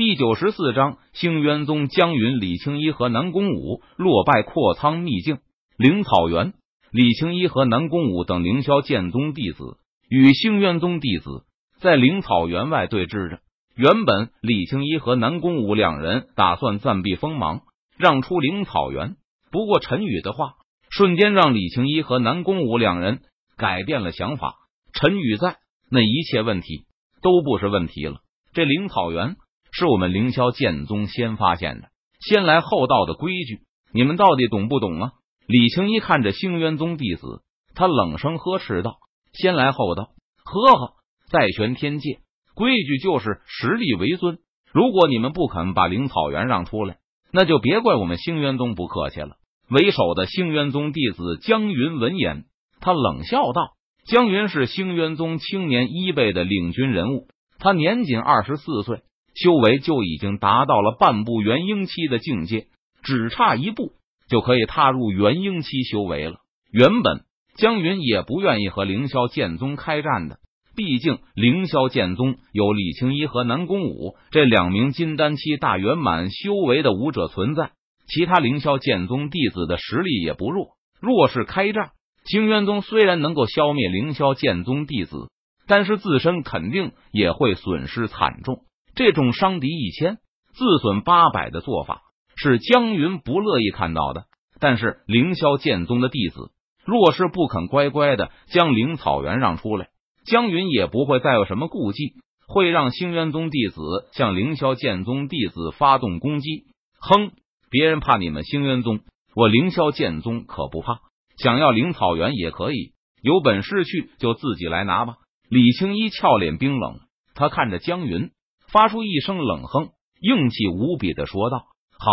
第九十四章，兴渊宗江云、李青一和南宫武落败阔仓秘境灵草原。李青一和南宫武等凌霄剑宗弟子与兴渊宗弟子在灵草原外对峙着。原本李青一和南宫武两人打算暂避锋芒，让出灵草原。不过陈宇的话瞬间让李青一和南宫武两人改变了想法。陈宇在，那一切问题都不是问题了。这灵草原。是我们凌霄剑宗先发现的，先来后到的规矩，你们到底懂不懂啊？李青一看着星渊宗弟子，他冷声呵斥道：“先来后到，呵呵，在玄天界，规矩就是实力为尊。如果你们不肯把灵草原让出来，那就别怪我们星渊宗不客气了。”为首的星渊宗弟子江云闻言，他冷笑道：“江云是星渊宗青年一辈的领军人物，他年仅二十四岁。”修为就已经达到了半步元婴期的境界，只差一步就可以踏入元婴期修为了。原本江云也不愿意和凌霄剑宗开战的，毕竟凌霄剑宗有李青一和南宫武这两名金丹期大圆满修为的武者存在，其他凌霄剑宗弟子的实力也不弱。若是开战，清渊宗虽然能够消灭凌霄剑宗弟子，但是自身肯定也会损失惨重。这种伤敌一千，自损八百的做法是江云不乐意看到的。但是凌霄剑宗的弟子若是不肯乖乖的将灵草原让出来，江云也不会再有什么顾忌，会让星渊宗弟子向凌霄剑宗弟子发动攻击。哼，别人怕你们星渊宗，我凌霄剑宗可不怕。想要灵草原也可以，有本事去就自己来拿吧。李青衣俏脸冰冷，他看着江云。发出一声冷哼，硬气无比的说道：“好，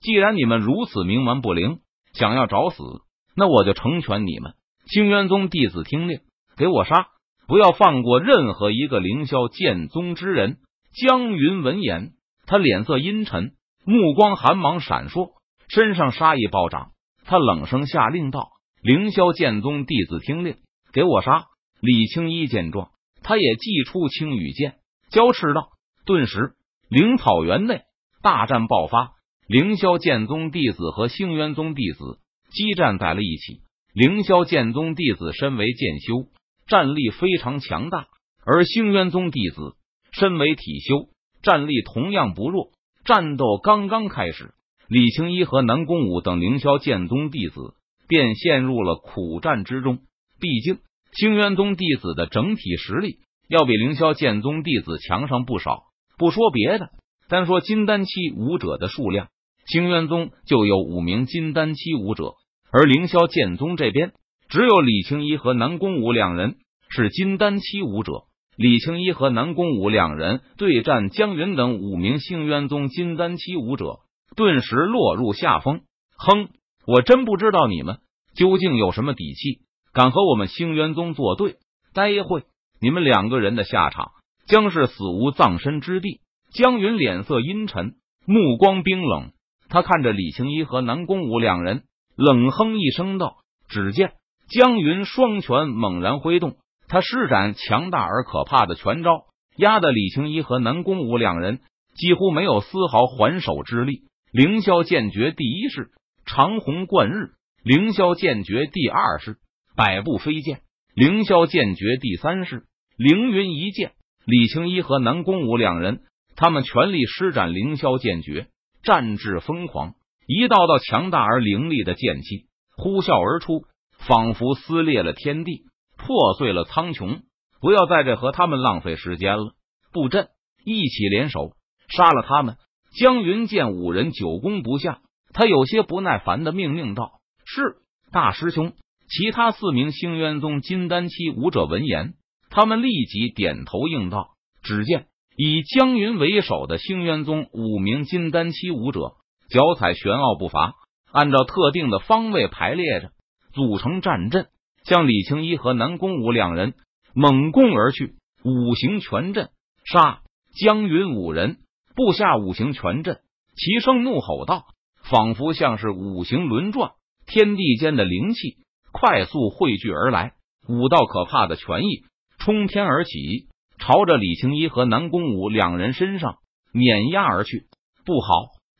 既然你们如此冥顽不灵，想要找死，那我就成全你们。清渊宗弟子听令，给我杀！不要放过任何一个凌霄剑宗之人。”江云闻言，他脸色阴沉，目光寒芒闪烁，身上杀意暴涨。他冷声下令道：“凌霄剑宗弟子听令，给我杀！”李青衣见状，他也祭出青羽剑，交斥道。顿时，灵草原内大战爆发，凌霄剑宗弟子和星渊宗弟子激战在了一起。凌霄剑宗弟子身为剑修，战力非常强大；而星渊宗弟子身为体修，战力同样不弱。战斗刚刚开始，李青一和南宫武等凌霄剑宗弟子便陷入了苦战之中。毕竟，星渊宗弟子的整体实力要比凌霄剑宗弟子强上不少。不说别的，单说金丹期武者的数量，清渊宗就有五名金丹期武者，而凌霄剑宗这边只有李青一和南宫武两人是金丹期武者。李青一和南宫武两人对战江云等五名星渊宗金丹期武者，顿时落入下风。哼，我真不知道你们究竟有什么底气，敢和我们星渊宗作对？待会你们两个人的下场。将是死无葬身之地。江云脸色阴沉，目光冰冷。他看着李青衣和南宫武两人，冷哼一声道：“只见江云双拳猛然挥动，他施展强大而可怕的拳招，压得李青衣和南宫武两人几乎没有丝毫还手之力。凌霄剑诀第一式长虹贯日，凌霄剑诀第二式百步飞剑，凌霄剑诀第三式凌云一剑。李青一和南宫武两人，他们全力施展凌霄剑诀，战至疯狂。一道道强大而凌厉的剑气呼啸而出，仿佛撕裂了天地，破碎了苍穹。不要在这和他们浪费时间了，布阵，一起联手杀了他们。江云见五人久攻不下，他有些不耐烦的命令道：“是大师兄。”其他四名星渊宗金丹期武者闻言。他们立即点头应道。只见以江云为首的星渊宗五名金丹期武者，脚踩玄奥步伐，按照特定的方位排列着，组成战阵，向李青一和南宫武两人猛攻而去。五行全阵，杀！江云五人布下五行全阵，齐声怒吼道，仿佛像是五行轮转，天地间的灵气快速汇聚而来，五道可怕的权意。冲天而起，朝着李青一和南宫武两人身上碾压而去。不好，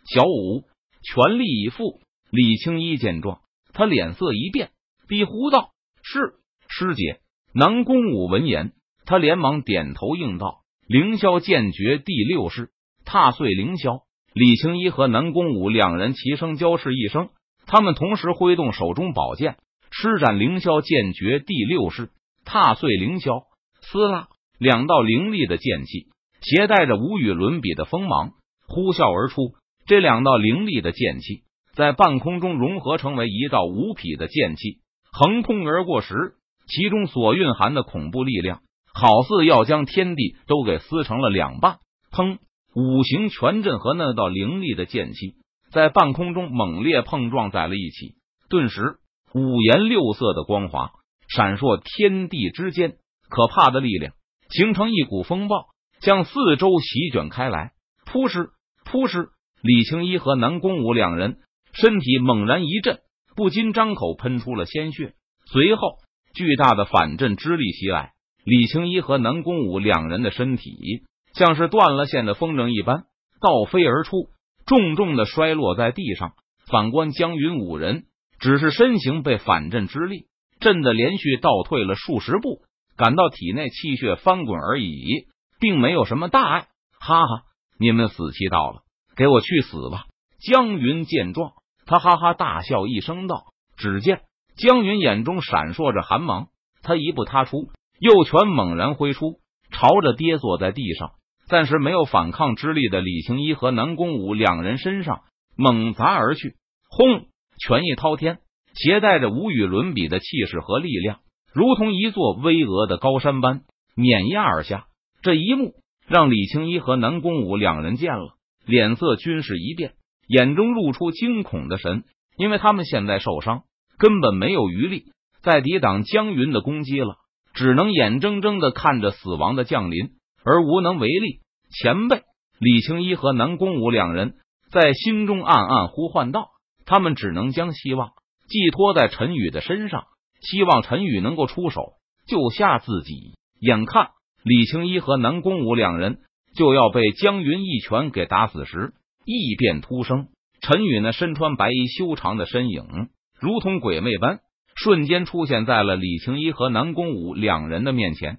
小五，全力以赴！李青衣见状，他脸色一变，逼呼道：“是师姐。”南宫武闻言，他连忙点头应道：“凌霄剑诀第六式，踏碎凌霄。”李青衣和南宫武两人齐声交视一声，他们同时挥动手中宝剑，施展凌霄剑诀第六式，踏碎凌霄。撕拉，两道凌厉的剑气，携带着无与伦比的锋芒，呼啸而出。这两道凌厉的剑气在半空中融合成为一道无匹的剑气，横空而过时，其中所蕴含的恐怖力量，好似要将天地都给撕成了两半。砰！五行拳阵和那道凌厉的剑气在半空中猛烈碰撞在了一起，顿时五颜六色的光华闪烁天地之间，可怕的力量形成一股风暴，向四周席卷开来。扑哧扑哧，李青衣和南宫武两人身体猛然一震，不禁张口喷出了鲜血。随后，巨大的反震之力袭来，李青衣和南宫武两人的身体。像是断了线的风筝一般倒飞而出，重重的摔落在地上。反观江云五人，只是身形被反震之力震得连续倒退了数十步，感到体内气血翻滚而已，并没有什么大碍。哈哈，你们死期到了，给我去死吧！江云见状，他哈哈大笑一声道：“只见江云眼中闪烁着寒芒，他一步踏出，右拳猛然挥出，朝着跌坐在地上。”暂时没有反抗之力的李青衣和南宫武两人身上猛砸而去，轰！拳意滔天，携带着无与伦比的气势和力量，如同一座巍峨的高山般碾压而下。这一幕让李青衣和南宫武两人见了，脸色均是一变，眼中露出惊恐的神，因为他们现在受伤，根本没有余力再抵挡江云的攻击了，只能眼睁睁的看着死亡的降临。而无能为力，前辈李青衣和南宫武两人在心中暗暗呼唤道：“他们只能将希望寄托在陈宇的身上，希望陈宇能够出手救下自己。”眼看李青衣和南宫武两人就要被江云一拳给打死时，异变突生。陈宇呢身穿白衣修长的身影，如同鬼魅般瞬间出现在了李青衣和南宫武两人的面前。